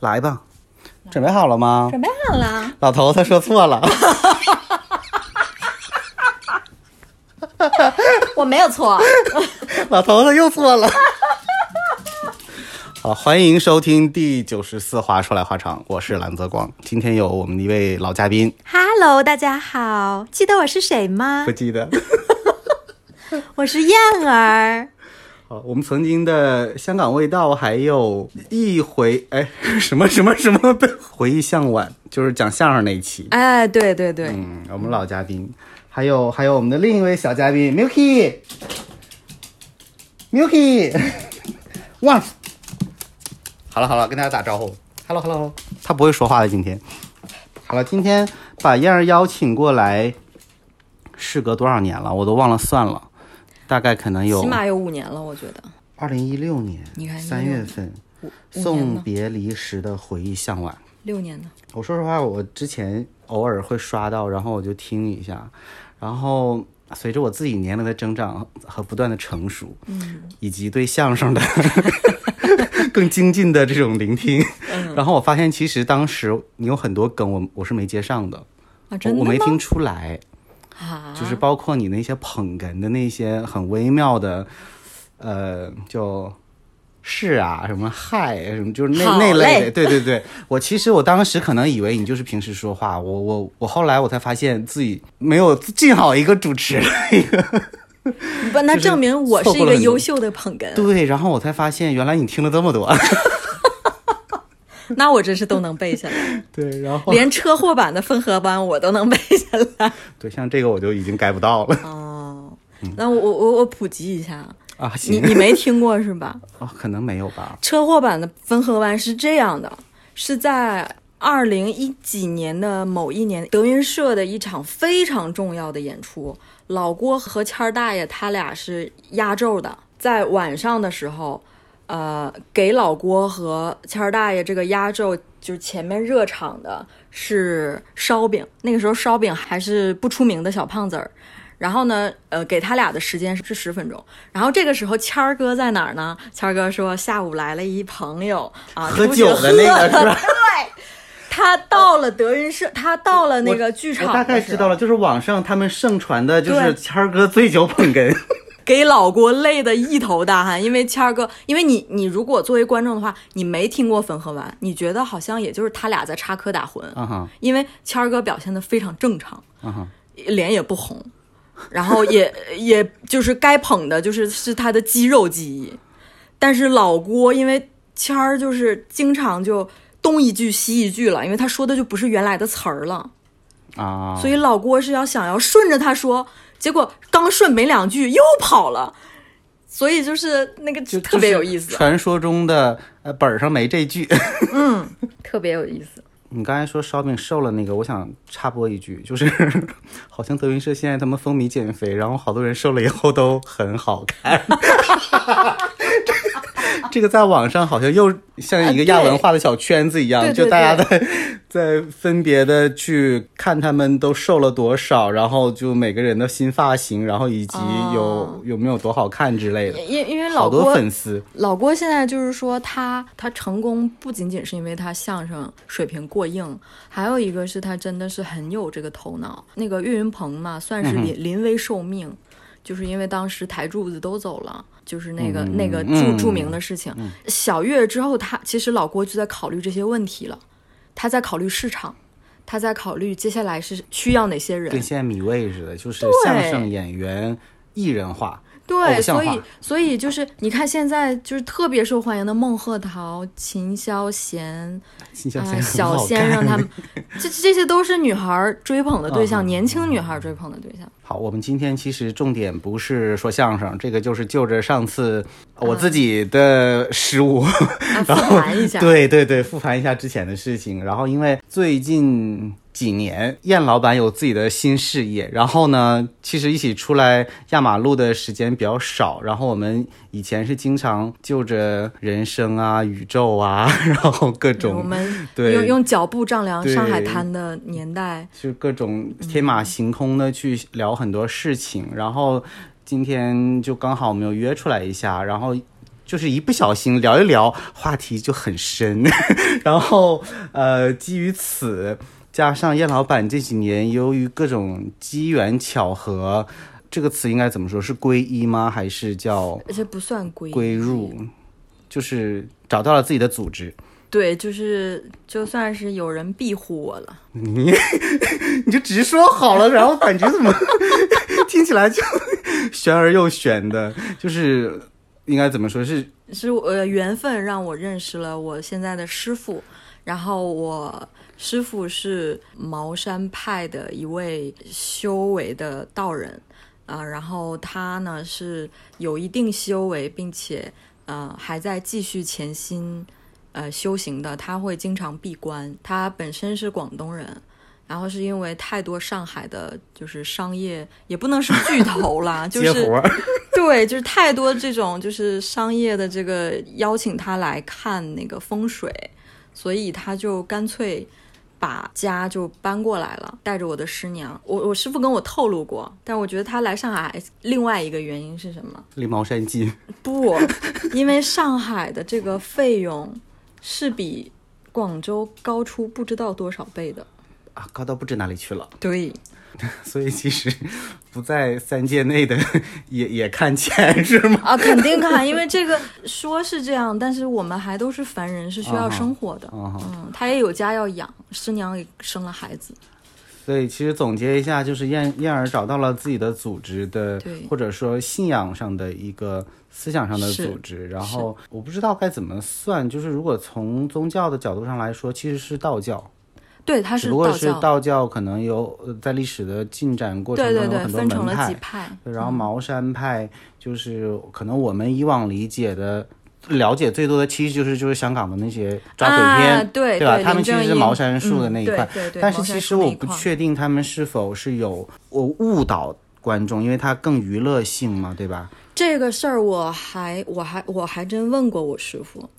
来吧，准备好了吗？准备好了。老头子说错了，我没有错。老头子又错了。好，欢迎收听第九十四话说来话长，我是蓝泽光。今天有我们的一位老嘉宾，Hello，大家好，记得我是谁吗不？记得。我是燕儿。好，我们曾经的香港味道，还有一回哎什么什么什么的回忆向晚，就是讲相声那一期。哎，对对对，嗯，我们老嘉宾，还有还有我们的另一位小嘉宾 Milky，Milky，哇，好了好了，跟大家打招呼，Hello Hello，他不会说话的今天。好了，今天把燕儿邀请过来，事隔多少年了，我都忘了算了，大概可能有起码有五年了，我觉得。二零一六年你看三月份，送？别离时的回忆向晚。六年呢？我说实话，我之前偶尔会刷到，然后我就听一下，然后随着我自己年龄的增长和不断的成熟，嗯，以及对相声的 更精进的这种聆听，然后我发现其实当时你有很多梗我我是没接上的，啊，我真的吗？我没听出来，啊，就是包括你那些捧哏的那些很微妙的，呃，就是啊，什么嗨，什么就是那那类的，对对对。我其实我当时可能以为你就是平时说话，我我我后来我才发现自己没有尽好一个主持的一个不，那证明我是一个优秀的捧哏。对，然后我才发现原来你听了这么多，那我真是都能背下来，对，然后连车祸版的分合班我都能背下来。对像这个我就已经 get 不到了哦，那我我我普及一下，啊，你，你没听过是吧？哦，可能没有吧，车祸版的分河湾是这样的，是在二零一几年的某一年，德云社的一场非常重要的演出，老郭和谦儿大爷他俩是压轴的，在晚上的时候，呃，给老郭和谦儿大爷这个压轴，就是前面热场的是烧饼，那个时候烧饼还是不出名的小胖子儿。然后呢，呃，给他俩的时间是十分钟。然后这个时候，谦儿哥在哪儿呢？谦儿哥说下午来了一朋友啊，喝酒的那个喝是吧？他到了德云社，他到了那个剧场我大概知道了，就是网上他们盛传的，就是谦儿哥醉酒捧哏。给老郭累得一头大汗，因为谦儿哥，因为你你如果作为观众的话，你没听过汾河湾，你觉得好像也就是他俩在插科打诨，因为谦儿哥表现的非常正常，脸也不红，然后也 也就是该捧的就是是他的肌肉记忆，但是老郭因为谦儿就是经常就东一句西一句了，因为他说的就不是原来的词儿了。啊，所以老郭是要想要顺着他说，结果刚顺没两句又跑了，所以就是那个就特别有意思，传说中的呃本上没这句。嗯特别有意思。你刚才说烧饼瘦了那个，我想插播一句，就是 好像德云社现在他们风靡减肥，然后好多人瘦了以后都很好看。这个在网上好像又像一个亚文化的小圈子一样，就大家在 在分别的去看他们都瘦了多少，然后就每个人的新发型，然后以及有、哦有没有多好看之类的，因因为老郭粉丝。老郭现在就是说他他成功不仅仅是因为他相声水平过硬，还有一个是他真的是很有这个头脑。那个岳云鹏嘛，算是临临危受命，就是因为当时台柱子都走了。就是那个、嗯那个著嗯著名的事情，小月之后他，其实老郭就在考虑这些问题了，他在考虑市场，他在考虑接下来是需要哪些人，跟现在米未似的，就是相声演员艺人化。对，所以所以就是你看现在就是特别受欢迎的孟鹤堂、秦霄贤、啊、新小鲜小先生他们，这这些都是女孩儿追捧的对象，年轻女孩儿追捧的对象。好，我们今天其实重点不是说相声，这个就是就着上次我自己的失误，啊，复盘一下，对对对，复盘一下之前的事情。然后因为最近几年，燕老板有自己的新事业，然后呢，其实一起出来压马路的时间比较少。然后我们以前是经常就着人生啊、宇宙啊，然后各种我种们对用用脚步丈量上海滩的年代，就各种天马行空的去聊很多事情，然后今天就刚好我们又约出来一下，然后就是一不小心聊一聊，话题就很深。然后呃，基于此，加上叶老板这几年由于各种机缘巧合，这个词应该怎么说？是皈依吗？还是叫而且不算归归入？就是找到了自己的组织。对，就是就算是有人庇护我了。你 你就直说好了，然后感觉怎么 听起来就玄而又玄的，就是应该怎么说是是呃缘分让我认识了我现在的师傅，然后我师傅是茅山派的一位修为的道人啊、然后他呢是有一定修为，并且呃还在继续潜心呃修行的，他会经常闭关。他本身是广东人。然后是因为太多上海的，就是商业也不能是巨头啦，就是。对，就是太多这种就是商业的这个邀请他来看那个风水，所以他就干脆把家就搬过来了，带着我的师娘。我我师傅跟我透露过，但我觉得他来上海另外一个原因是什么？离茅山近，不，因为上海的这个费用是比广州高出不知道多少倍的。啊，高到不知哪里去了。对，所以其实不在三界内的 也也看钱是吗？啊，肯定看，因为这个说是这样，但是我们还都是凡人，是需要生活的。啊嗯，他也有家要养，师娘也生了孩子。所以其实总结一下，就是燕燕儿找到了自己的组织的，或者说信仰上的一个思想上的组织。然后我不知道该怎么算，就是如果从宗教的角度上来说，其实是道教，对，他是只不过是道教，可能有呃在历史的进展过程对对对，中有很多分成了门派几。派。然后茅山派就是可能我们以往理解的。了解最多的其实就是就是香港的那些抓鬼片，啊、对吧？他们其实是茅山术的那一块，嗯、对对对。但是其实我不确定他们是否是有我误导观众，因为它更娱乐性嘛，对吧？这个事儿，我还我还我还真问过我师傅，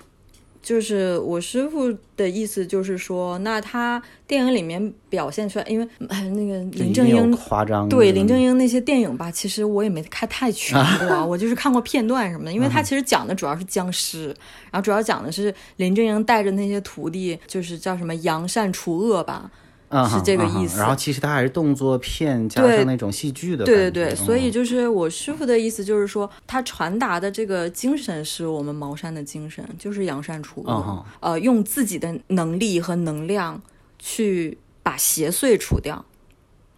就是我师傅的意思就是说，那他电影里面表现出来，因为、哎、那个林正英夸张，对林正英那些电影吧，其实我也没看太全过啊，我就是看过片段什么的。因为嗯他其实讲的主要是僵尸，然后主要讲的是林正英带着那些徒弟，就是叫什么扬善除恶吧。嗯是这个意思然后其实它还是动作片加对上那种戏剧的对对对，所以嗯就是我师傅的意思就是说，他传达的这个精神是我们茅山的精神，就是扬善除恶，嗯呃，用自己的能力和能量去把邪祟除掉。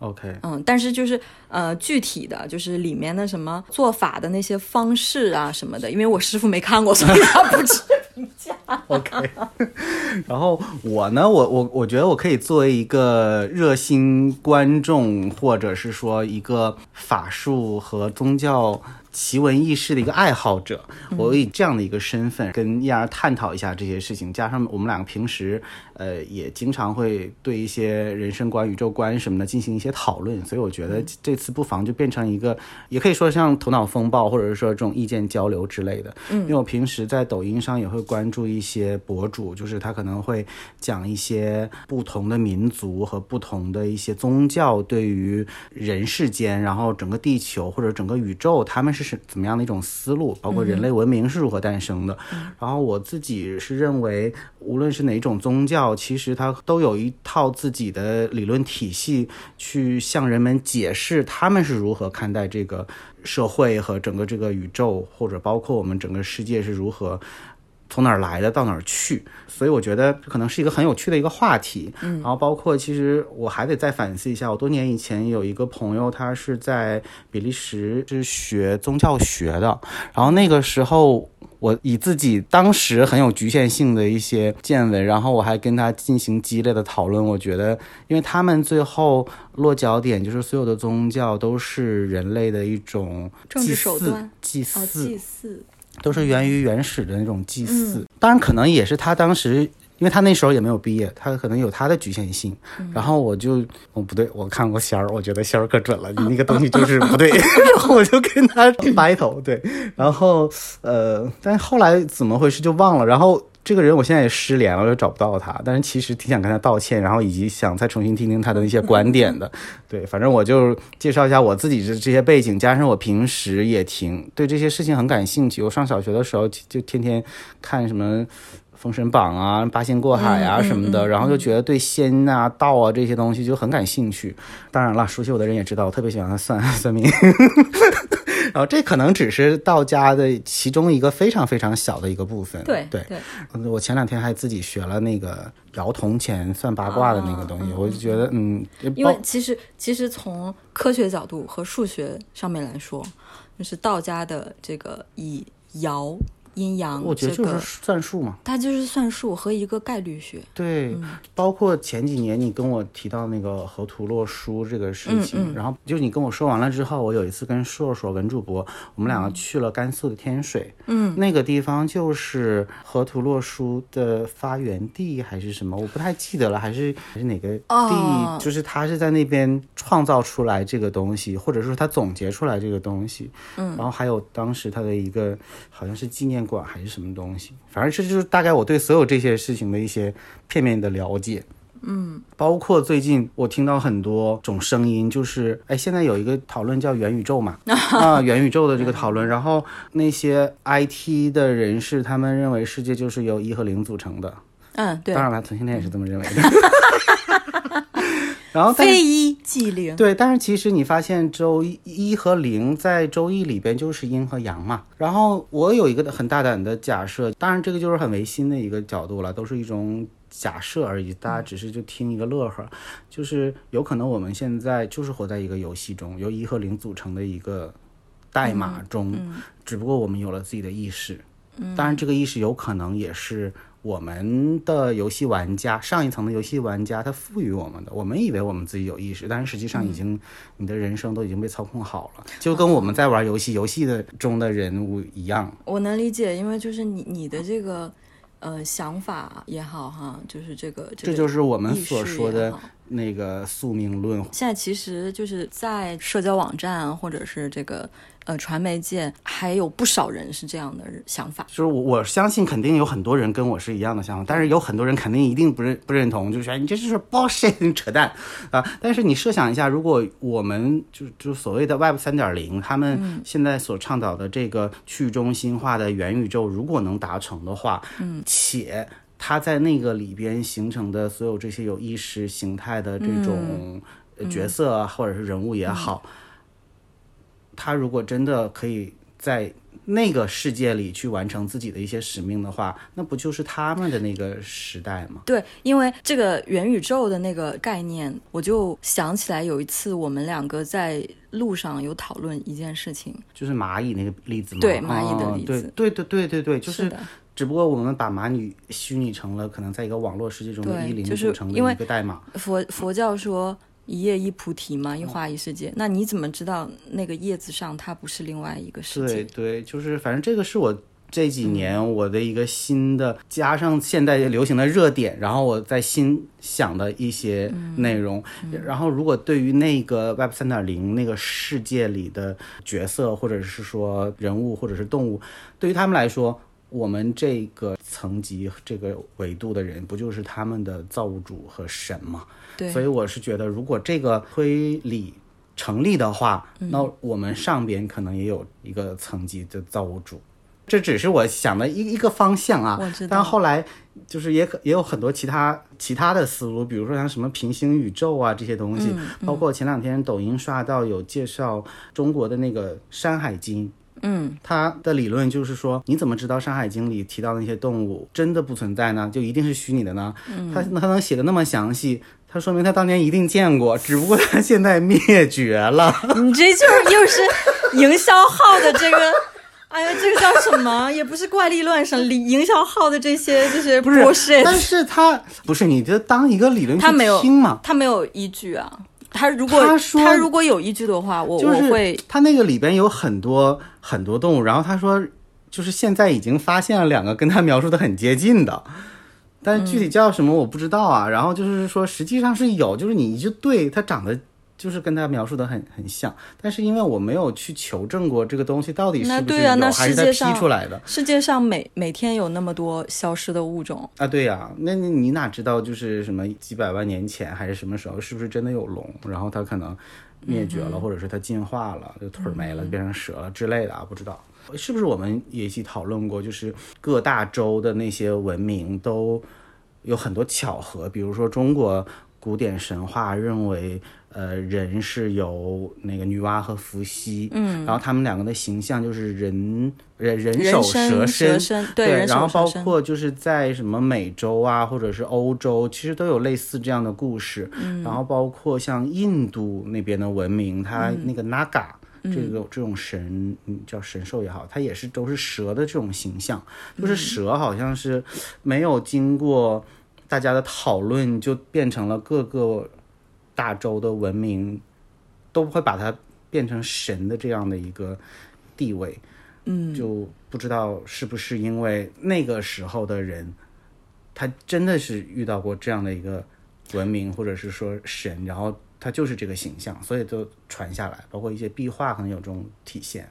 OK，嗯，但是就是呃，具体的就是里面的什么做法的那些方式啊什么的，因为我师傅没看过，所以他不知。OK，然后我呢，我我我觉得我可以作为一个热心观众，或者是说一个法术和宗教奇闻异事的一个爱好者，我以这样的一个身份跟燕儿探讨一下这些事情，加上我们两个平时呃也经常会对一些人生观、宇宙观什么的进行一些讨论，所以我觉得这次不妨就变成一个，也可以说像头脑风暴，或者是说这种意见交流之类的。嗯，因为我平时在抖音上也会关注一些博主，就是他可能会讲一些不同的民族和不同的一些宗教对于人世间，然后整个地球或者整个宇宙，他们是是怎么样的一种思路，包括人类文明是如何诞生的。然后我自己是认为，无论是哪种宗教，其实他都有一套自己的理论体系，去向人们解释他们是如何看待这个社会和整个这个宇宙，或者包括我们整个世界是如何。从哪儿来的到哪儿去，所以我觉得可能是一个很有趣的一个话题。嗯，然后包括其实我还得再反思一下，我多年以前有一个朋友，他是在比利时是学宗教学的，然后那个时候。我以自己当时很有局限性的一些见闻，然后我还跟他进行激烈的讨论。我觉得，因为他们最后落脚点就是所有的宗教都是人类的一种政治手段、祭啊，祀、祭祀，都是源于原始的那种祭祀。嗯当然，可能也是他当时，因为他那时候也没有毕业，他可能有他的局限性。嗯然后我就，哦不对，我看过仙儿，我觉得仙儿可准了，你那个东西就是不对，然后我就跟他 battle，对，然后呃，但是后来怎么回事就忘了，然后。这个人我现在也失联了，我又找不到他，但是其实挺想跟他道歉，然后以及想再重新听听他的那些观点的。对，反正我就介绍一下我自己的这些背景，加上我平时也挺对这些事情很感兴趣。我上小学的时候就天天看什么。《封神榜》啊，《八仙过海》啊什么的，然后就觉得对仙啊、道啊这些东西就很感兴趣。当然了，熟悉我的人也知道，我特别喜欢算 算命。然后这可能只是道家的其中一个非常非常小的一个部分。对对，我前两天还自己学了那个摇铜钱算八卦的那个东西，我就觉得嗯，因为其实其实从科学角度和数学上面来说，就是道家的这个以爻。阴阳，我觉得就是算术嘛，它就是算术和一个概率学。对，包括前几年你跟我提到那个河图洛书这个事情，然后就你跟我说完了之后，我有一次跟硕硕文主播，我们两个去了甘肃的天水，嗯，那个地方就是河图洛书的发源地还是什么，我不太记得了，还是还是哪个地，就是他是在那边创造出来这个东西，或者说他总结出来这个东西，嗯，然后还有当时他的一个好像是纪念。馆还是什么东西，反正这就是大概我对所有这些事情的一些片面的了解。嗯，包括最近我听到很多种声音，就是哎，现在有一个讨论叫元宇宙嘛，啊，元宇宙的这个讨论，然后那些 IT 的人士他们认为世界就是由一和零组成的。嗯，对。当然了，同性恋也是这么认为的。然后非一即零，对，但是其实你发现周一和零在周易里边就是阴和阳嘛。然后我有一个很大胆的假设，当然这个就是很唯心的一个角度了，都是一种假设而已，大家只是就听一个乐呵。就是有可能我们现在就是活在一个游戏中，由一和零组成的一个代码中，只不过我们有了自己的意识。当然这个意识有可能也是。我们的游戏玩家，上一层的游戏玩家，他赋予我们的，我们以为我们自己有意识，但是实际上已经，你的人生都已经被操控好了，就跟我们在玩游戏，游戏的中的人物一样。我能理解，因为就是你你的这个，呃，想法也好哈，就是这个，这就是我们所说的。那个宿命论，现在其实就是在社交网站或者是这个呃传媒界，还有不少人是这样的想法。就是我我相信肯定有很多人跟我是一样的想法，但是有很多人肯定一定不认不认同，就是说你这就是 bullshit 扯淡啊！但是你设想一下，如果我们就 就所谓的 Web 三点零，他们现在所倡导的这个去中心化的元宇宙，如果能达成的话，嗯，且。他在那个里边形成的所有这些有意识形态的这种角色或者是人物也好，他如果真的可以在那个世界里去完成自己的一些使命的话，那不就是他们的那个时代吗？对，因为这个元宇宙的那个概念，我就想起来有一次我们两个在路上有讨论一件事情，就是蚂蚁那个例子嘛？对，蚂蚁的例子，对对对对对，就是。的。只不过我们把蚂蚁虚拟成了可能在一个网络世界中的一零组成的一个代码。佛佛教说一叶一菩提嘛，一花一世界。那你怎么知道那个叶子上它不是另外一个世界？对对，就是反正这个是我这几年我的一个新的，加上现在流行的热点，然后我在心想的一些内容。然后如果对于那个 Web 三点零那个世界里的角色，或者是说人物，或者是动物，对于他们来说。我们这个层级、这个维度的人，不就是他们的造物主和神吗？对，所以我是觉得，如果这个推理成立的话，那我们上边可能也有一个层级的造物主。这只是我想的一一个方向啊。但后来就是也可也有很多其他其他的思路，比如说像什么平行宇宙啊这些东西，包括前两天抖音刷到有介绍中国的那个《山海经》。嗯，他的理论就是说，你怎么知道《山海经》里提到的那些动物真的不存在呢？就一定是虚拟的呢？他他能写的那么详细，他说明他当年一定见过，只不过他现在灭绝了。你这就是又是营销号的这个，哎呀，这个叫什么？也不是怪力乱神，营营销号的这些就是不是？但是他不是你就当一个理论去听嘛？他没有依据啊。他如果他如果有依据的话，我我会他那个里边有很多很多动物，然后他说就是现在已经发现了两个跟他描述的很接近的，但是具体叫什么我不知道啊。然后就是说实际上是有，就是你就对它长得就是跟他描述的很很像，但是因为我没有去求证过这个东西到底是那不是有，对啊那还是他批世界上出来的世界上每每天有那么多消失的物种，啊？对呀、那你你哪知道就是什么几百万年前还是什么时候，是不是真的有龙？然后它可能灭绝了，或者是它进化了，就腿儿没了，变成蛇了之类的啊？不知道是不是我们也一起讨论过，就是各大洲的那些文明都有很多巧合，比如说中国古典神话认为。呃，人是由那个女娲和伏羲，嗯，然后他们两个的形象就是人人人手蛇蛇身，对，人然后包括就是在什么美洲啊，或者是欧洲，其实都有类似这样的故事。嗯，然后包括像印度那边的文明，它那个 Naga、这个这种神，嗯，叫神兽也好，它也是都是蛇的这种形象，就是蛇好像是没有经过大家的讨论，就变成了各个大洲的文明都会把它变成神的这样的一个地位。嗯，就不知道是不是因为那个时候的人，他真的是遇到过这样的一个文明，或者是说神，然后他就是这个形象，所以都传下来，包括一些壁画可能有这种体现。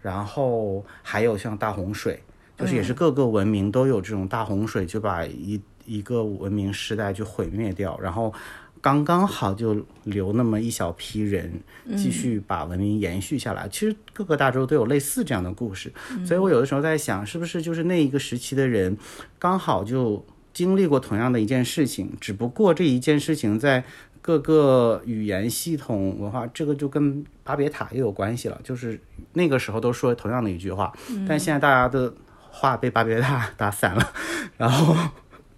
然后还有像大洪水，就是也是各个文明都有这种大洪水，就把一一个文明时代就毁灭掉，然后刚刚好就留那么一小批人继续把文明延续下来。其实各个大洲都有类似这样的故事，所以我有的时候在想，是不是就是那一个时期的人刚好就经历过同样的一件事情，只不过这一件事情在各个语言系统文化，这个就跟巴别塔也有关系了。就是那个时候都说同样的一句话，但现在大家的话被巴别塔打散了，然后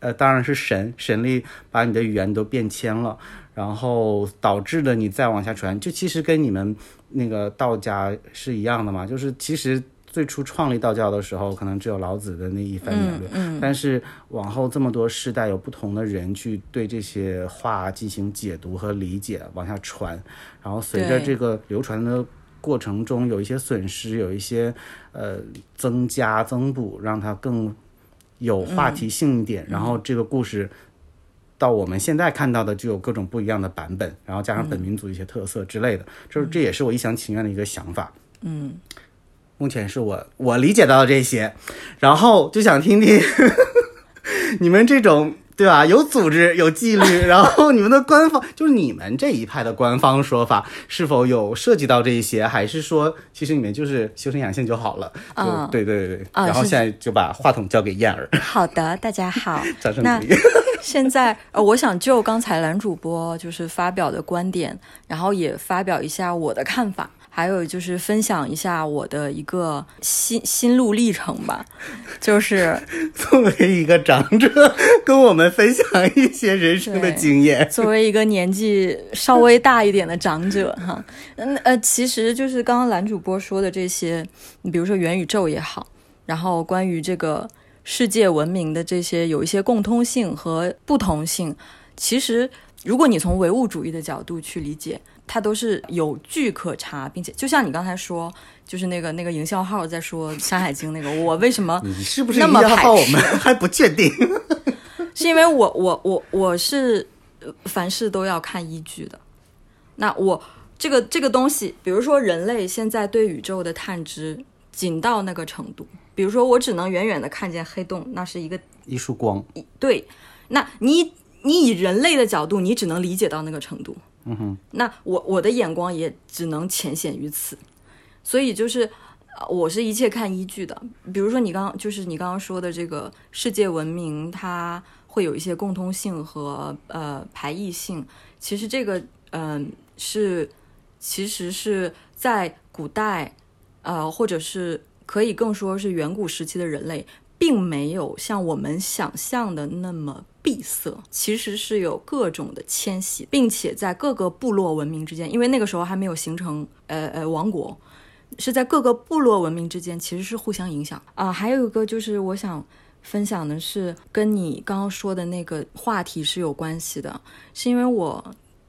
呃，当然是神神力把你的语言都变迁了，然后导致了你再往下传，就其实跟你们那个道家是一样的嘛，就是其实。最初创立道教的时候，可能只有老子的那一番言论，但是往后这么多世代，有不同的人去对这些话进行解读和理解，往下传，然后随着这个流传的过程中，有一些损失，有一些呃增加增补，让它更有话题性一点，然后这个故事。到我们现在看到的就有各种不一样的版本，然后加上本民族一些特色之类的，就是这也是我一厢情愿的一个想法。嗯，目前是我我理解到的这些，然后就想听听 你们这种对吧？有组织、有纪律，然后你们的官方就是你们这一派的官方说法，是否有涉及到这一些，还是说其实你们就是修身养性就好了？对对对然后现在就把话筒交给燕儿，好的，大家好。掌声那鼓励。现在呃，我想就刚才蓝主播就是发表的观点，然后也发表一下我的看法，还有就是分享一下我的一个心心路历程吧。就是作为一个长者，跟我们分享一些人生的经验。作为一个年纪稍微大一点的长者哈，嗯呃，其实就是刚刚蓝主播说的这些，你比如说元宇宙也好，然后关于这个世界文明的这些有一些共通性和不同性，其实如果你从唯物主义的角度去理解，它都是有据可查，并且就像你刚才说，就是那个那个营销号在说《山海经》那个，我为什么你是不是那么号号？我斥们还不确定。是因为我我我我是呃凡事都要看依据的。那我这个这个东西，比如说人类现在对宇宙的探知仅到那个程度，比如说我只能远远的看见黑洞，那是一个一束光，对。那你你以人类的角度，你只能理解到那个程度。嗯哼。那我我的眼光也只能浅显于此，所以就是。我是一切看依据的，比如说你刚就是你刚刚说的这个世界文明，它会有一些共通性和呃排异性。其实这个嗯、是其实是在古代呃或者是可以更说是远古时期的人类，并没有像我们想象的那么闭塞，其实是有各种的迁徙，并且在各个部落文明之间，因为那个时候还没有形成呃呃王国，是在各个部落文明之间其实是互相影响啊、还有一个就是我想分享的是跟你刚刚说的那个话题是有关系的，是因为我。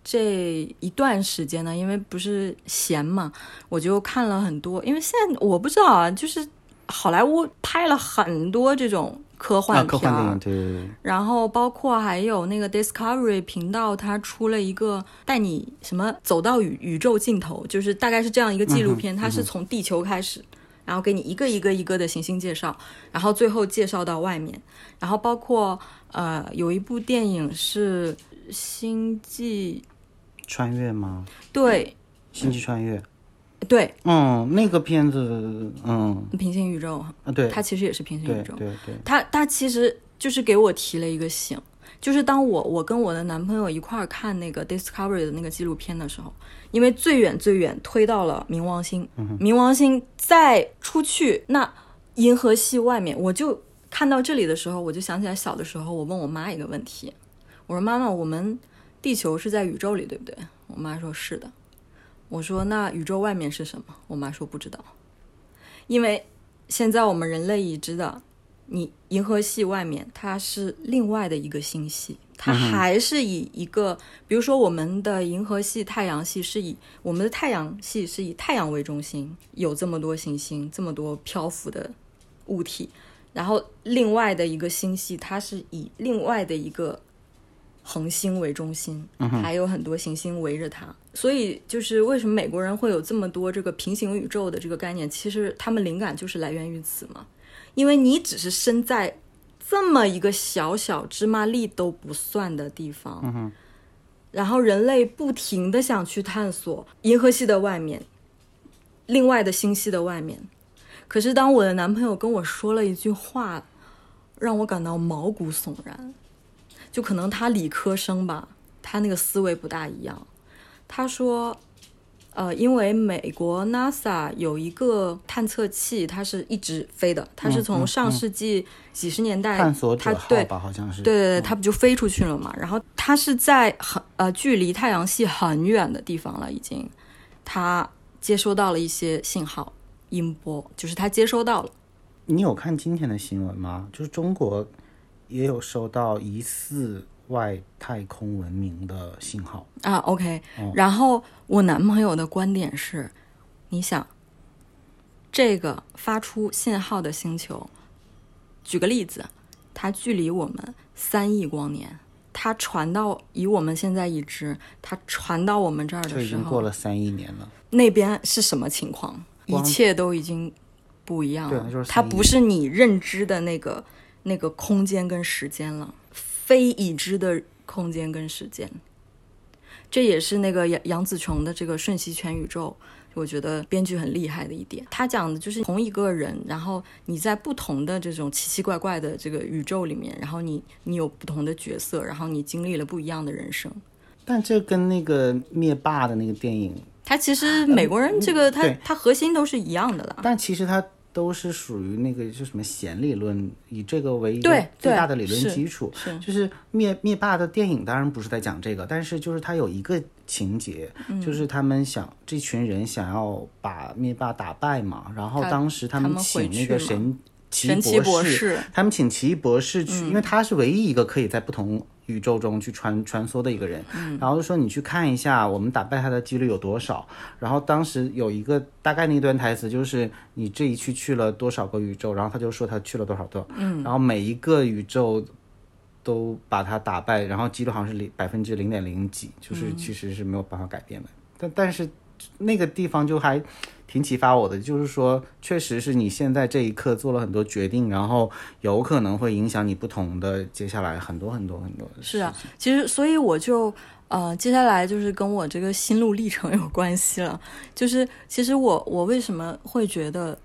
这一段时间呢，因为不是闲嘛，我就看了很多。因为现在我不知道啊，就是好莱坞拍了很多这种科幻片对，然后包括还有那个 Discovery 频道，它出了一个带你什么走到宇宇宙尽头，就是大概是这样一个纪录片，它是从地球开始，然后给你一个一个一个的行星介绍，然后最后介绍到外面，然后包括呃有一部电影是《星际穿越吗？对。星际穿越，对。嗯，那个片子，嗯，平行宇宙》，啊，对，它其实也是平行宇宙，对对，它它其实就是给我提了一个醒，就是当我我跟我的男朋友一块儿看那个 Discovery 的那个纪录片的时候，因为最远最远推到了冥王星，冥王星再出去那银河系外面，我就看到这里的时候，我就想起来小的时候，我问我妈一个问题，我说妈妈，我们地球是在宇宙里，对不对？我妈说是的。我说那宇宙外面是什么？我妈说不知道，因为现在我们人类已知的，你银河系外面它是另外的一个星系，它还是以一个，比如说我们的银河系、太阳系是以我们的太阳系是以太阳为中心，有这么多行星，这么多漂浮的物体，然后另外的一个星系，它是以另外的一个恒星为中心，还有很多行星围着它。所以，就是为什么美国人会有这么多这个平行宇宙的这个概念？其实他们灵感就是来源于此嘛。因为你只是身在这么一个小小芝麻粒都不算的地方，然后人类不停的想去探索银河系的外面，另外的星系的外面。可是当我的男朋友跟我说了一句话，让我感到毛骨悚然。就可能他理科生吧，他那个思维不大一样。他说，呃，因为美国 NASA 有一个探测器，它是一直飞的，它是从上世纪几十年代，探索者它对号吧，好像是，对对对，它不就飞出去了嘛？然后它是在很呃距离太阳系很远的地方了，已经，它接收到了一些信号音波，就是它接收到了。你有看今天的新闻吗？就是中国也有收到疑似外太空文明的信号。啊，OK，、然后我男朋友的观点是，你想，这个发出信号的星球，举个例子，它距离我们三亿光年，它传到以我们现在已知，它传到我们这儿的时候，经过了三亿年了。那边是什么情况？一切都已经不一样了。对就是它不是你认知的那个那个空间跟时间了，非已知的空间跟时间。这也是那个杨杨紫琼的这个《瞬息全宇宙》，我觉得编剧很厉害的一点。他讲的就是同一个人，然后你在不同的这种奇奇怪怪的这个宇宙里面，然后你你有不同的角色，然后你经历了不一样的人生。但这跟那个灭霸的那个电影，他其实美国人这个他对他核心都是一样的啦。但其实它都是属于那个就什么弦理论，以这个为一个最大的理论基础。是。就是灭灭霸的电影当然不是在讲这个，但是就是他有一个情节，嗯。就是他们想这群人想要把灭霸打败嘛，然后当时他他们请那个神奇异博士，士他们请奇异博士去，嗯因为他是唯一一个可以在不同宇宙中去穿穿梭的一个人。嗯然后就说你去看一下我们打败他的几率有多少。然后当时有一个大概那段台词就是你这一去去了多少个宇宙，然后他就说他去了多少多，嗯，然后每一个宇宙。都把他打败，然后几率好像是零百分之零点零几，就是其实是没有办法改变的。但但是那个地方就还挺启发我的，就是说，确实是你现在这一刻做了很多决定，然后有可能会影响你不同的接下来很多很多很多的是啊，其实所以我就呃，接下来就是跟我这个心路历程有关系了。就是其实我我为什么会觉得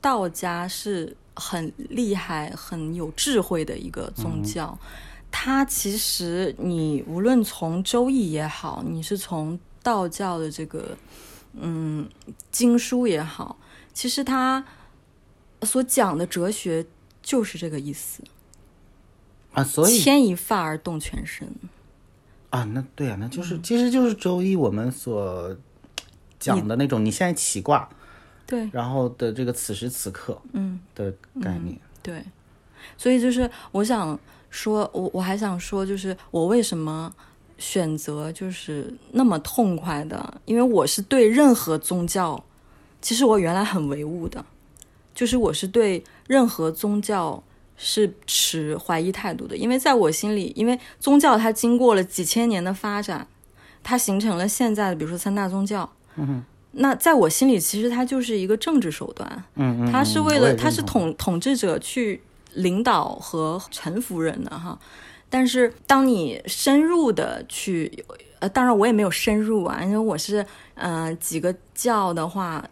道家是很厉害、很有智慧的一个宗教？它其实你无论从周易也好，你是从道教的这个嗯经书也好，其实它所讲的哲学就是这个意思。啊，所以牵一发而动全身。啊，那对啊，那就是、嗯其实就是周一我们所讲的那种，你现在起卦，对然后的这个此时此刻，嗯的概念。对，所以就是我想说，我我还想说，就是我为什么选择就是那么痛快的，因为我是对任何宗教，其实我原来很唯物的，就是我是对任何宗教是持怀疑态度的，因为在我心里，因为宗教它经过了几千年的发展，它形成了现在的，比如说三大宗教。嗯那在我心里，其实它就是一个政治手段，嗯嗯，它是为了它是统统治者去领导和臣服人的哈。但是当你深入的去，呃，当然我也没有深入啊，因为我是呃几个教的话，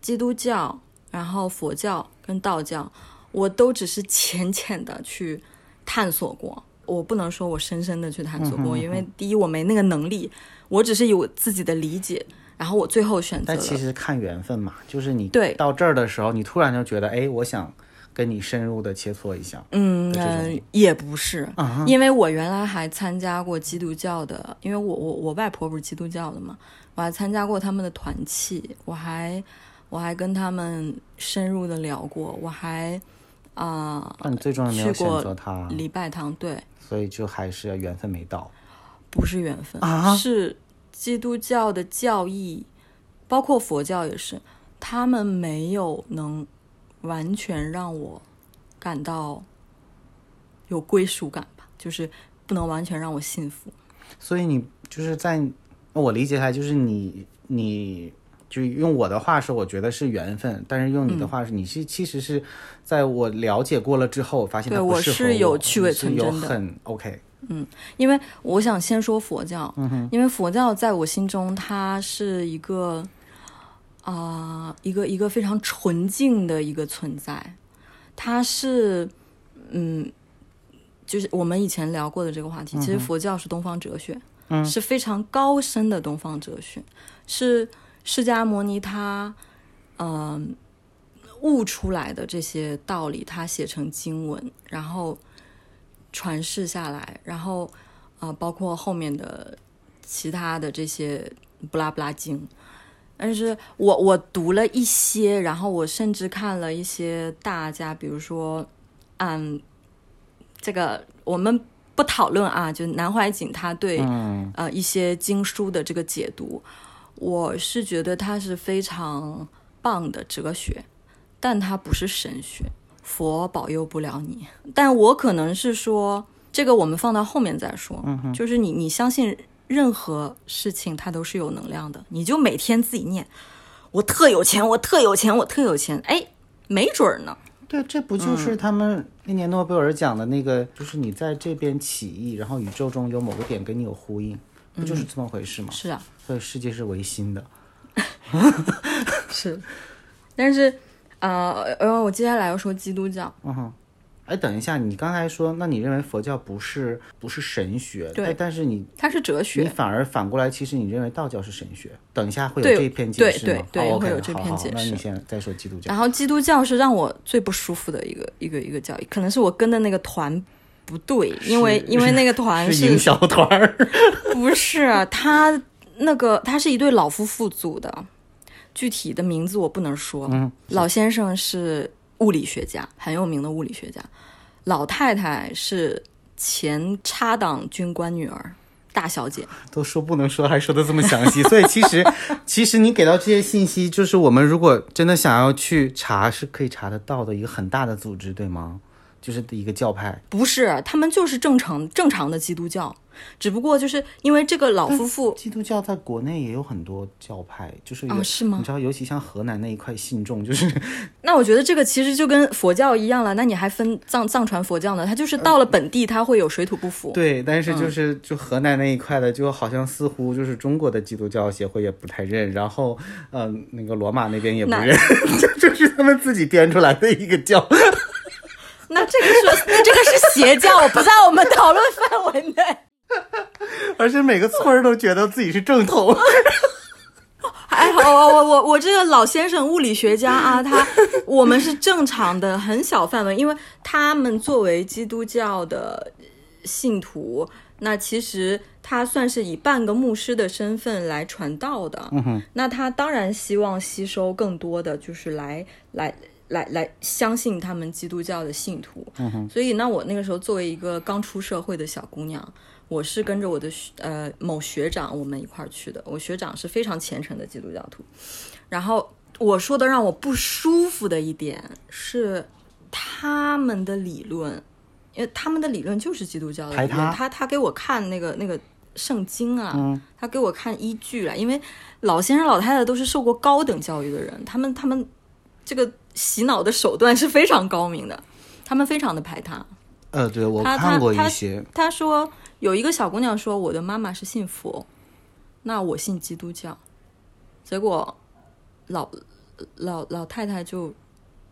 基督教，然后佛教跟道教，我都只是浅浅的去探索过。我不能说我深深的去探索过，因为第一我没那个能力，我只是有自己的理解，然后我最后选择但。其实看缘分嘛，就是你对到这儿的时候，你突然就觉得，哎，我想跟你深入的切磋一下。嗯，也不是，啊因为我原来还参加过基督教的，因为我我我外婆不是基督教的嘛，我还参加过他们的团契，我还我还跟他们深入的聊过，我还啊、那你最终没有选去过择他，礼拜堂，对，所以就还是缘分没到。不是缘分，啊是基督教的教义，包括佛教也是，他们没有能完全让我感到有归属感吧，就是不能完全让我信服。所以你就是在我理解下，就是你你就用我的话说，我觉得是缘分，但是用你的话是，你是其实是在我了解过了之后，我发现对我是有我去伪你是有存真的。很 OK，嗯因为我想先说佛教，嗯因为佛教在我心中它是一个啊、一个一个非常纯净的一个存在，它是嗯，就是我们以前聊过的这个话题，其实佛教是东方哲学，嗯是非常高深的东方哲学，是释迦牟尼他嗯、悟出来的这些道理，他写成经文，然后传世下来，然后啊、呃包括后面的其他的这些布拉布拉经。但是我我读了一些，然后我甚至看了一些大家，比如说，嗯，这个我们不讨论啊，就南怀瑾他对、嗯呃一些经书的这个解读，我是觉得他是非常棒的哲学，但它不是神学，佛保佑不了你。但我可能是说，这个我们放到后面再说。嗯就是你你相信任何事情它都是有能量的，你就每天自己念，我特有钱，我特有钱，我特有钱，哎，没准儿呢。对，这不嗯就是他们那年诺贝尔奖的那个，就是你在这边起义，然后宇宙中有某个点跟你有呼应，不就是这么回事吗？是啊，所以世界是唯心的。是，但是呃，呃，我接下来要说基督教，嗯哼，哎，等一下，你刚才说，那你认为佛教不是不是神学？对但但是你它是哲学你。反而反过来，其实你认为道教是神学。等一下会有对这篇解释吗？对对对会有这篇解释那你先再说基督教。然后基督教是让我最不舒服的一个一个一个教义，可能是我跟的那个团不对，因为因为那个团是营销团儿，不是他那个他是一对老夫妇组的，具体的名字我不能说。嗯，老先生是物理学家，很有名的物理学家，老太太是前插党军官女儿，大小姐。都说不能说，还说的这么详细，所以其实 其实你给到这些信息，就是我们如果真的想要去查，是可以查得到的一个很大的组织，对吗？就是一个教派。不是，他们就是正常正常的基督教，只不过就是因为这个老夫妇，基督教在国内也有很多教派，就是有哦是吗你知道，尤其像河南那一块信众，就是 那我觉得这个其实就跟佛教一样了。那你还分藏藏传佛教呢？它就是到了本地，它会有水土不服。对，但是嗯就是就河南那一块的，就好像似乎就是中国的基督教协会也不太认，然后嗯、呃那个罗马那边也不认，就就是他们自己编出来的一个教。那这个是那这个是邪教，不在我们讨论范围内。而且每个村儿都觉得自己是正统。还 好，我我我我这个老先生物理学家啊，他我们是正常的很小范围，因为他们作为基督教的信徒，那其实他算是以半个牧师的身份来传道的。嗯哼，那他当然希望吸收更多的，就是来来来来相信他们基督教的信徒。嗯哼，所以那我那个时候作为一个刚出社会的小姑娘，我是跟着我的学呃某学长我们一块儿去的。我学长是非常虔诚的基督教徒，然后我说的让我不舒服的一点是，他们的理论，因为他们的理论就是基督教的排理论。他他他给我看那个那个圣经啊，嗯他给我看依据啊，因为老先生老太太都是受过高等教育的人，他们他们这个洗脑的手段是非常高明的，他们非常的排他。呃，对我他看过他一些，他说有一个小姑娘说我的妈妈是信佛，那我信基督教，结果老老老太太就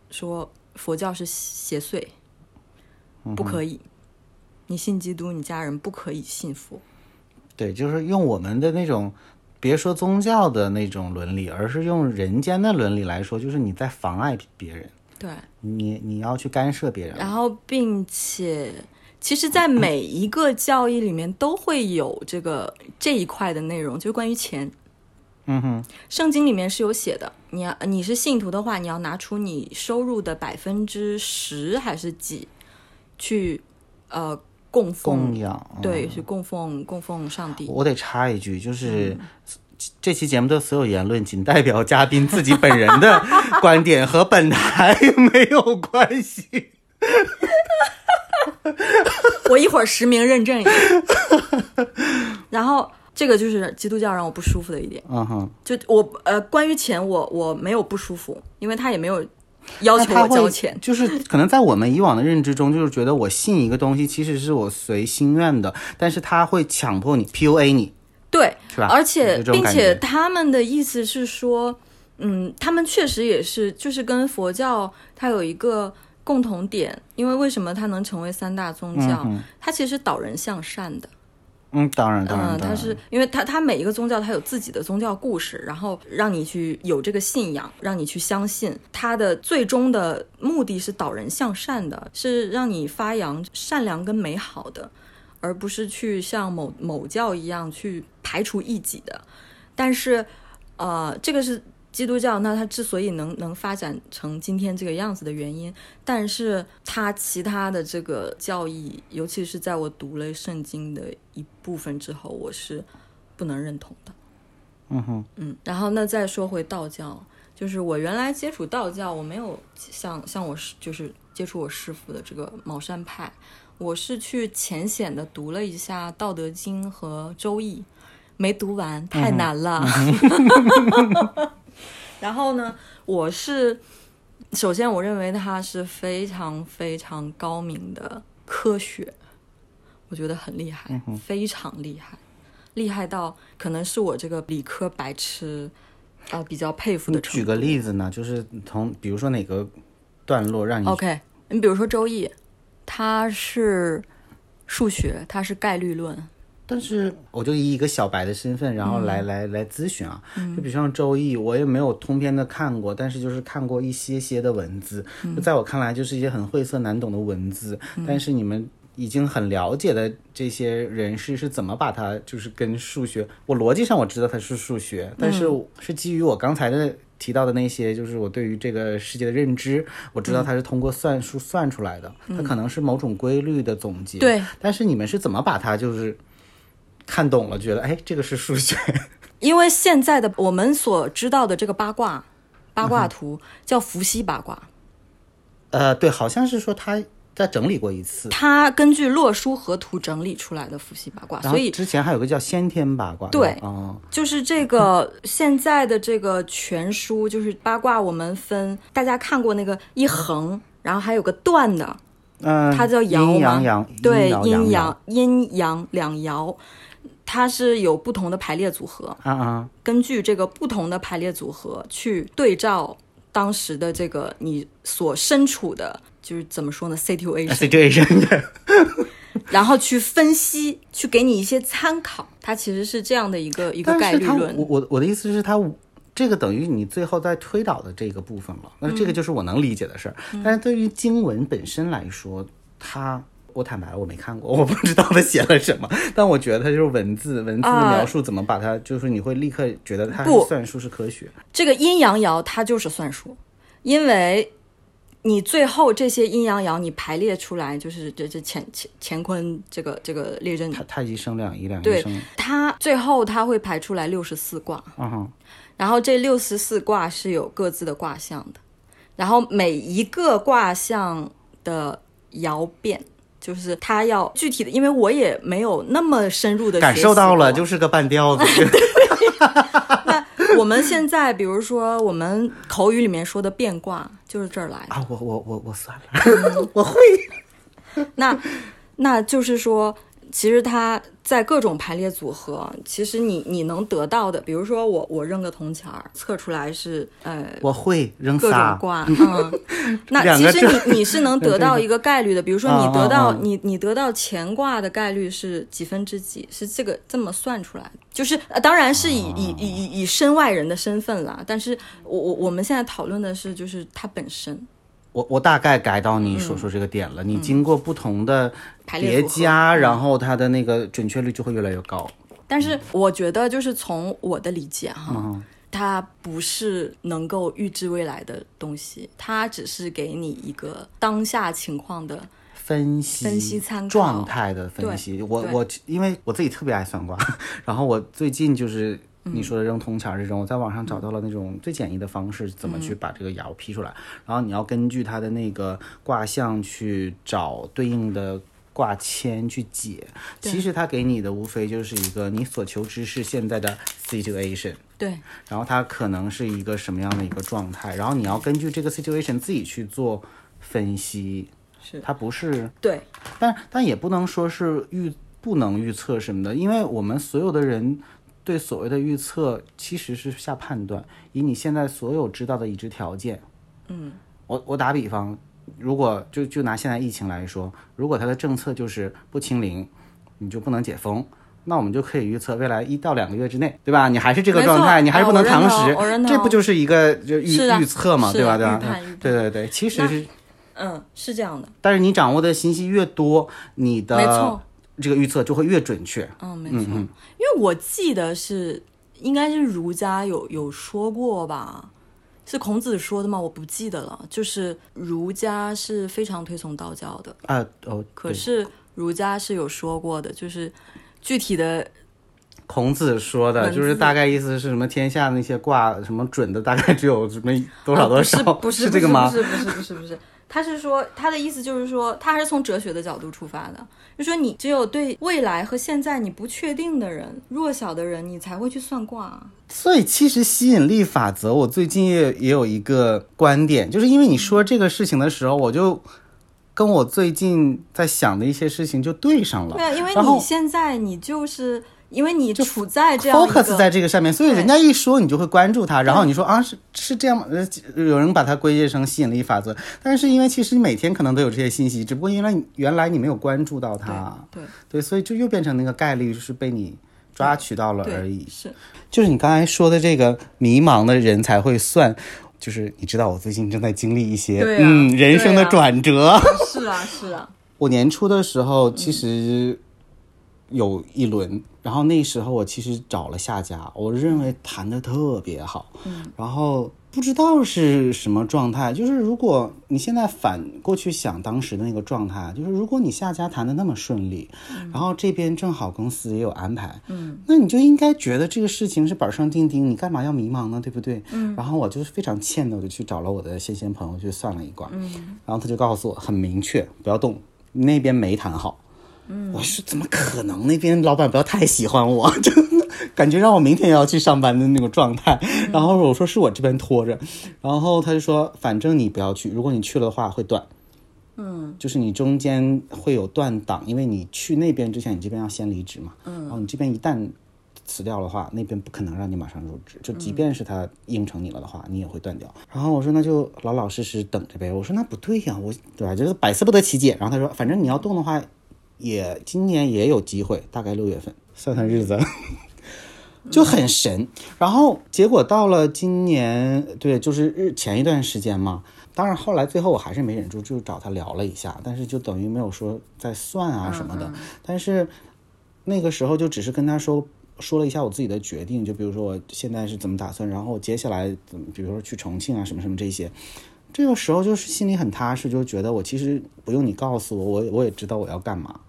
说佛教是邪祟，不可以。你信基督，你家人不可以信佛。对，就是用我们的那种，别说宗教的那种伦理，而是用人间的伦理来说，就是你在妨碍别人，对，你你要去干涉别人。然后并且，其实，在每一个教义里面都会有这个这一块的内容，就是关于钱。嗯哼，圣经里面是有写的，你要你是信徒的话，你要拿出你收入的百分之十还是几，去呃供奉，供养。嗯对，去供奉供奉上帝。我得插一句，就是。嗯这期节目的所有言论仅代表嘉宾自己本人的观点，和本台没有关系。我一会儿实名认证一下。然后这个就是基督教让我不舒服的一点，嗯哼，就我呃关于钱我我没有不舒服，因为他也没有要求我交钱。就是可能在我们以往的认知中，就是觉得我信一个东西，其实是我随心愿的，但是他会强迫你 PUA 你，对，是吧？而且并且他们的意思是说，嗯，他们确实也是，就是跟佛教它有一个共同点，因为为什么它能成为三大宗教？嗯它其实导人向善的。嗯，当然，当然，嗯，它是因为它它每一个宗教它有自己的宗教故事，然后让你去有这个信仰，让你去相信。它的最终的目的是导人向善的，是让你发扬善良跟美好的，而不是去像某某教一样去排除异己的。但是，呃，这个是基督教，那它之所以能能发展成今天这个样子的原因，但是它其他的这个教义，尤其是在我读了圣经的一部分之后，我是不能认同的。嗯哼，嗯，然后那再说回道教，就是我原来接触道教，我没有像像我师就是接触我师傅的这个茅山派，我是去浅显的读了一下《道德经》和《周易》，没读完，太难了。然后呢，我是首先我认为它是非常非常高明的科学，我觉得很厉害，非常厉害，厉害到可能是我这个理科白痴啊、呃比较佩服的。举个例子呢？就是从比如说哪个段落让你 OK，你比如说《周易》，它是数学，它是概率论，但是我就以一个小白的身份，然后嗯。来、来来咨询啊，就比如像《周易》，我也没有通篇的看过，但是就是看过一些些的文字，嗯。就在我看来就是一些很晦涩难懂的文字，但是你们。已经很了解的这些人士是怎么把它就是跟数学，我逻辑上我知道它是数学，但是嗯。是基于我刚才的提到的那些，就是我对于这个世界的认知，我知道它是通过算术算出来的，它可能是某种规律的总结。对，但是你们是怎么把它就是看懂了，觉得哎，这个是数学？因为现在的我们所知道的这个八卦八卦图叫伏羲八卦，呃，对，好像是说他在整理过一次，他根据洛书河图整理出来的伏羲八卦，所以之前还有个叫先天八卦。对哦，就是这个现在的这个全书，就是八卦，我们分大家看过那个一横，然后还有个断的，嗯，它叫爻阴阳阳，对，阳阴阳阳阴阳两爻，它是有不同的排列组合，啊啊，根据这个不同的排列组合去对照当时的这个你所身处的，就是怎么说呢，situation，situation，然后去分析，去给你一些参考。它其实是这样的一个一个概率论。我我我的意思是它。这个等于你最后在推导的这个部分了，那这个就是我能理解的事儿。嗯但是对于经文本身来说，它我坦白了，我没看过，我不知道他写了什么。但我觉得他就是文字，文字的啊描述怎么把它，就是你会立刻觉得它算术是科学。这个阴阳爻它就是算术，因为你最后这些阴阳爻你排列出来，就是这这乾乾乾坤这个这个列阵，太太极生两仪，两仪对生，它最后它会排出来六十四卦，嗯哼，然后这六十四卦是有各自的卦象的。然后每一个卦象的爻变。就是他要具体的，因为我也没有那么深入的感受到了，就是个半吊子。那我们现在，比如说我们口语里面说的变卦，就是这儿来啊。我我我我算了，我会。那那就是说。其实它在各种排列组合，其实你你能得到的，比如说我我扔个铜钱儿，测出来是呃，我会扔各种卦，嗯，那其实你你是能 得到一个概率的，比如说你得到你你得到乾卦的概率是几分之几，是这个这么算出来，就是当然是以以以以以身外人的身份了，但是我我我们现在讨论的是就是它本身。我我大概改到你所说这个点了。你经过不同的叠加，然后它的那个准确率就会越来越高。但是我觉得，就是从我的理解哈，它不是能够预知未来的东西，它只是给你一个当下情况的分析、分析参考状态的分析。我我因为我自己特别爱算卦，然后我最近就是。你说的扔铜钱这种，我在网上找到了那种最简易的方式，怎么去把这个爻批出来。然后你要根据它的那个卦象去找对应的卦签去解。其实它给你的无非就是一个你所求之事现在的 situation。对。然后它可能是一个什么样的一个状态，然后你要根据这个 situation 自己去做分析。是。它不是。对。但但也不能说是预不能预测什么的，因为我们所有的人。对所谓的预测，其实是下判断，以你现在所有知道的已知条件。嗯，我我打比方，如果就就拿现在疫情来说，如果它的政策就是不清零，你就不能解封，那我们就可以预测未来一到两个月之内，对吧？你还是这个状态，你还是不能堂食，这不就是一个就预预测嘛，对吧？对吧？对对对，其实是，嗯，是这样的。但是你掌握的信息越多，你的。这个预测就会越准确。嗯，没错，因为我记得是应该是儒家有有说过吧？是孔子说的吗？我不记得了。就是儒家是非常推崇道教的啊。哦，可是儒家是有说过的，就是具体的。孔子说的就是大概意思是什么？天下那些卦什么准的，大概只有什么多少多少？不是 是这个吗？不是不是不是不是。他是说，他的意思就是说，他还是从哲学的角度出发的，就说你只有对未来和现在你不确定的人、弱小的人，你才会去算卦。所以，其实吸引力法则，我最近也也有一个观点，就是因为你说这个事情的时候，我就跟我最近在想的一些事情就对上了。对啊，因为你现在你就是。因为你就处在这样 focus 在这个上面，所以人家一说你就会关注他，然后你说啊是是这样吗？呃，有人把它归结成吸引力法则，但是因为其实你每天可能都有这些信息，只不过因为原来你没有关注到它，对对，所以就又变成那个概率就是被你抓取到了而已。是，就是你刚才说的这个迷茫的人才会算，就是你知道我最近正在经历一些嗯人生的转折。是啊是啊，我年初的时候其实。有一轮，然后那时候我其实找了下家，我认为谈的特别好，嗯，然后不知道是什么状态，就是如果你现在反过去想当时的那个状态，就是如果你下家谈的那么顺利，然后这边正好公司也有安排，嗯，那你就应该觉得这个事情是板上钉钉，你干嘛要迷茫呢？对不对？嗯，然后我就非常欠的，我就去找了我的仙仙朋友去算了一卦，嗯，然后他就告诉我很明确，不要动，那边没谈好。嗯，我说怎么可能？那边老板不要太喜欢我，就感觉让我明天也要去上班的那种状态。然后我说是我这边拖着，然后他就说反正你不要去，如果你去了的话会断，嗯，就是你中间会有断档，因为你去那边之前，你这边要先离职嘛，嗯，然后你这边一旦辞掉的话，那边不可能让你马上入职，就即便是他应承你了的话，你也会断掉。然后我说那就老老实实等着呗。我说那不对呀，我对吧？就是百思不得其解。然后他说反正你要动的话。也今年也有机会，大概六月份，算算日子，就很神。然后结果到了今年，对，就是日前一段时间嘛。当然后来最后我还是没忍住，就找他聊了一下，但是就等于没有说在算啊什么的。但是那个时候就只是跟他说说了一下我自己的决定，就比如说我现在是怎么打算，然后接下来怎么，比如说去重庆啊什么什么这些。这个时候就是心里很踏实，就觉得我其实不用你告诉我，我我也知道我要干嘛。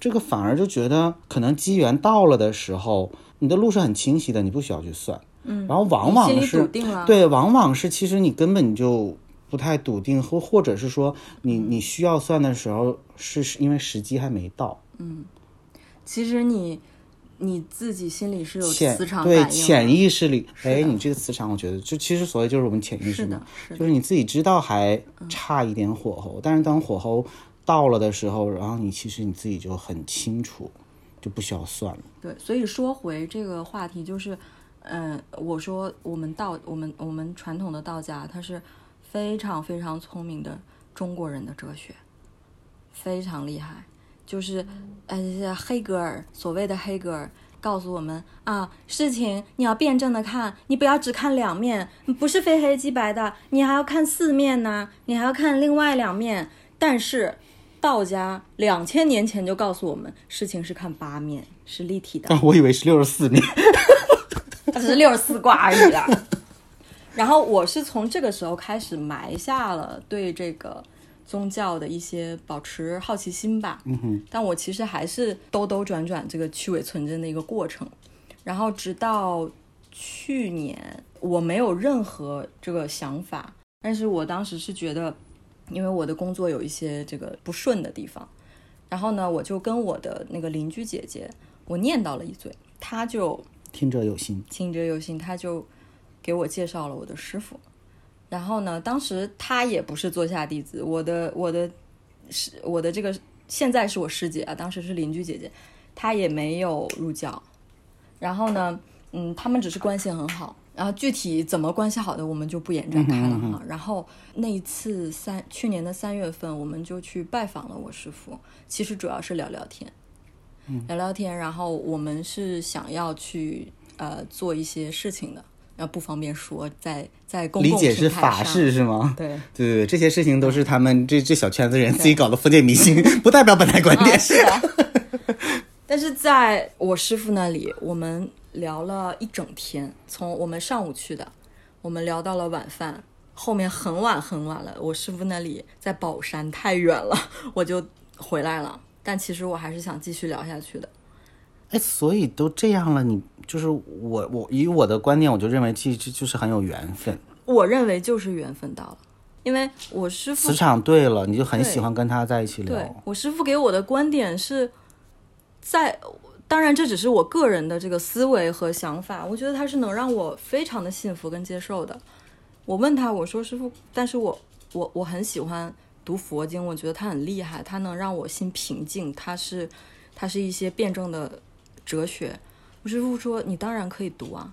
这个反而就觉得可能机缘到了的时候，你的路是很清晰的，你不需要去算。嗯，然后往往是，对，往往是其实你根本就不太笃定，或或者是说你你需要算的时候，是是因为时机还没到。嗯。其实你你自己心里是有磁场对潜意识里，哎，你这个磁场，我觉得就其实所谓就是我们潜意识是的嘛，是的。就是你自己知道还差一点火候，但是当火候到了的时候，然后你其实你自己就很清楚，就不需要算了。对，所以说回这个话题，就是，嗯、我说我们道，我们我们传统的道家，它是非常非常聪明的中国人的哲学，非常厉害。就是，呃，黑格尔所谓的黑格尔告诉我们啊，事情你要辩证的看，你不要只看两面，不是非黑即白的，你还要看四面呢，你还要看另外两面。但是道家两千年前就告诉我们，事情是看八面，是立体的。但我以为是六十四面，它只是六十四卦而已啦。然后我是从这个时候开始埋下了对这个宗教的一些保持好奇心吧。嗯哼。但我其实还是兜兜转转这个去伪存真的一个过程。然后直到去年，我没有任何这个想法，但是我当时是觉得，因为我的工作有一些这个不顺的地方，然后呢，我就跟我的那个邻居姐姐，我念叨了一嘴，她就听者有心。听者有心，她就给我介绍了我的师傅。然后呢，当时她也不是座下弟子，我的我的是我的这个现在是我师姐啊，当时是邻居姐姐，她也没有入教。然后呢，嗯，他们只是关系很好。然后具体怎么关系好的，我们就不延展开了哈。然后那一次三去年的三月份，我们就去拜访了我师傅，其实主要是聊聊天，聊聊天。然后我们是想要去呃做一些事情的，然后不方便说，在在公共理解是法事是吗？对。对对对，这些事情都是他们这这小圈子人自己搞的封建迷信，不代表本台观点。啊，是啊。但是在我师傅那里，我们聊了一整天，从我们上午去的，我们聊到了晚饭，后面很晚很晚了，我师傅那里在宝山太远了，我就回来了。但其实我还是想继续聊下去的。哎，所以都这样了，你就是我我以我的观念，我就认为其实就是很有缘分，我认为就是缘分到了，因为我师傅磁场对了，你就很喜欢跟他在一起对聊。我师傅给我的观点是在，当然这只是我个人的这个思维和想法，我觉得他是能让我非常的幸福跟接受的。我问他，我说师傅，但是我我我很喜欢读佛经，我觉得他很厉害，他能让我心平静，他是他是一些辩证的哲学。我师傅说，你当然可以读啊。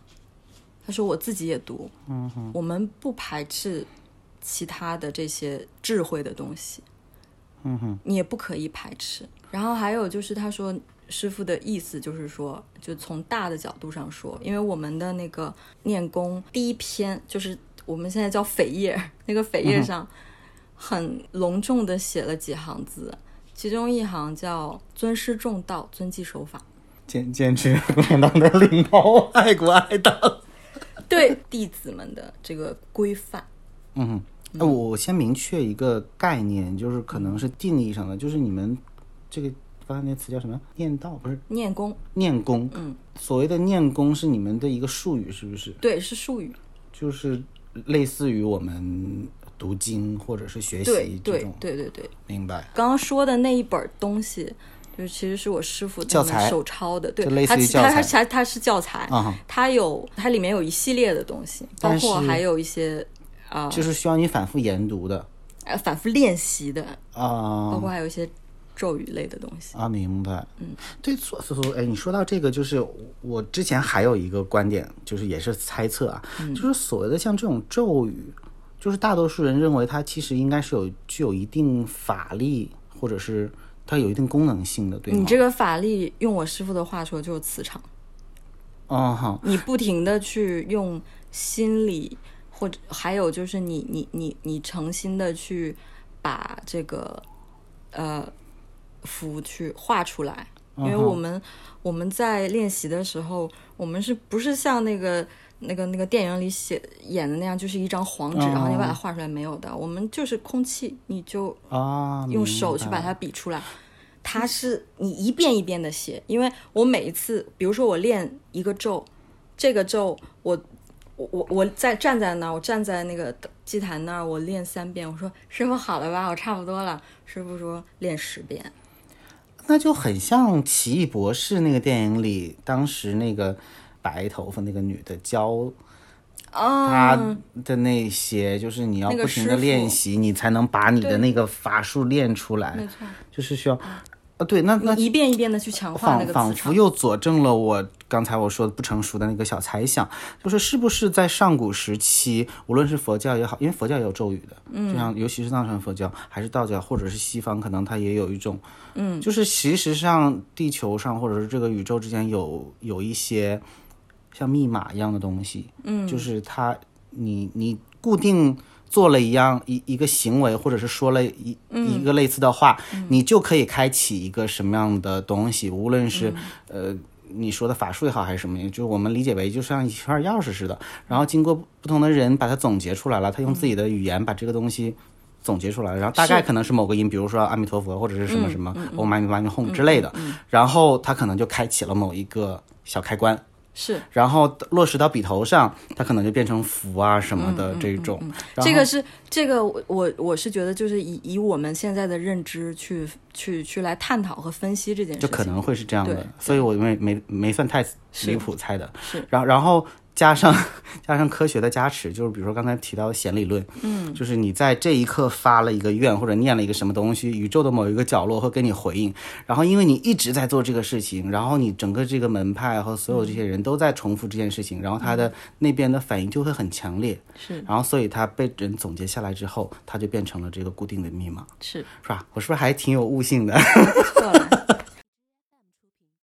他说我自己也读，嗯哼，我们不排斥其他的这些智慧的东西。嗯哼你也不可以排斥。然后还有就是，他说师傅的意思就是说，就从大的角度上说，因为我们的那个念功第一篇就是我们现在叫扉页，那个扉页上很隆重的写了几行字，其中一行叫“尊师重道，遵纪守法坚坚持共产党的领导，爱国爱党。”，对弟子们的这个规范。嗯，哎，我我先明确一个概念，就是可能是定义上的，就是你们这个刚才那词叫什么？念道不是？念功，念功？嗯，所谓的念功是你们的一个术语，是不是？对，是术语。就是类似于我们读经或者是学习这种，对对对，明白？刚刚说的那一本东西，就是其实是我师傅他们教材手抄的，对就类，似它其它于教材。它它它是教材，啊哈它有它里面有一系列的东西，包括还有一些啊就是需要你反复研读的。呃反复练习的啊，包啊括还有一些咒语类的东西。啊，明白。嗯，对，所所所，哎，你说到这个，就是我之前还有一个观点，就是也是猜测啊，嗯就是所谓的像这种咒语，就是大多数人认为它其实应该是有具有一定法力，或者是它有一定功能性的，对吗？你这个法力，用我师傅的话说就是磁场，哦好，你不停的去用心理，或者还有就是你你你你诚心的去把这个呃符去画出来，因为我们、我们在练习的时候，我们是不是像那个那个那个电影里写演的那样，就是一张黄纸，然后你把它画出来没有的，我们就是空气，你就啊，用手去把它比出来。它是你一遍一遍的写，因为我每一次，比如说我练一个咒，这个咒我我我我在站在那儿，我站在那个祭坛那儿，我练三遍。我说师傅好了吧，我差不多了。师傅说练十遍。那就很像《奇异博士》那个电影里，当时那个白头发那个女的教她的那些，就是你要不停的练习，你才能把你的那个法术练出来。没错，就是需要。啊，对，那那一遍一遍的去强化那个仿佛又佐证了我刚才我说的不成熟的那个小猜想，就是是不是在上古时期，无论是佛教也好，因为佛教也有咒语的，嗯，就像尤其是藏传佛教，还是道教，或者是西方，可能它也有一种，嗯，就是其实上地球上或者是这个宇宙之间有有一些像密码一样的东西，嗯，就是它你你固定。做了一样一一个行为，或者是说了一一个类似的话，你就可以开启一个什么样的东西？无论是呃你说的法术也好，还是什么，就是我们理解为就像一串钥匙似的。然后经过不同的人把它总结出来了，他用自己的语言把这个东西总结出来，然后大概可能是某个音，比如说阿弥陀佛或者是什么什么 Om Mani Padme Hum 之类的，然后他可能就开启了某一个小开关。是，然后落实到笔头上，它可能就变成符啊什么的这种。这个是这个，我我我是觉得，就是以以我们现在的认知去去去来探讨和分析这件事，就可能会是这样的。所以我没没没算太离谱猜的。是，然后然后。加上 加上科学的加持，就是比如说刚才提到的弦理论，嗯，就是你在这一刻发了一个愿或者念了一个什么东西，宇宙的某一个角落会跟你回应，然后因为你一直在做这个事情，然后你整个这个门派和所有这些人都在重复这件事情，然后他的那边的反应就会很强烈，是，然后所以他被人总结下来之后，他就变成了这个固定的密码，是是吧？我是不是还挺有悟性的？错了。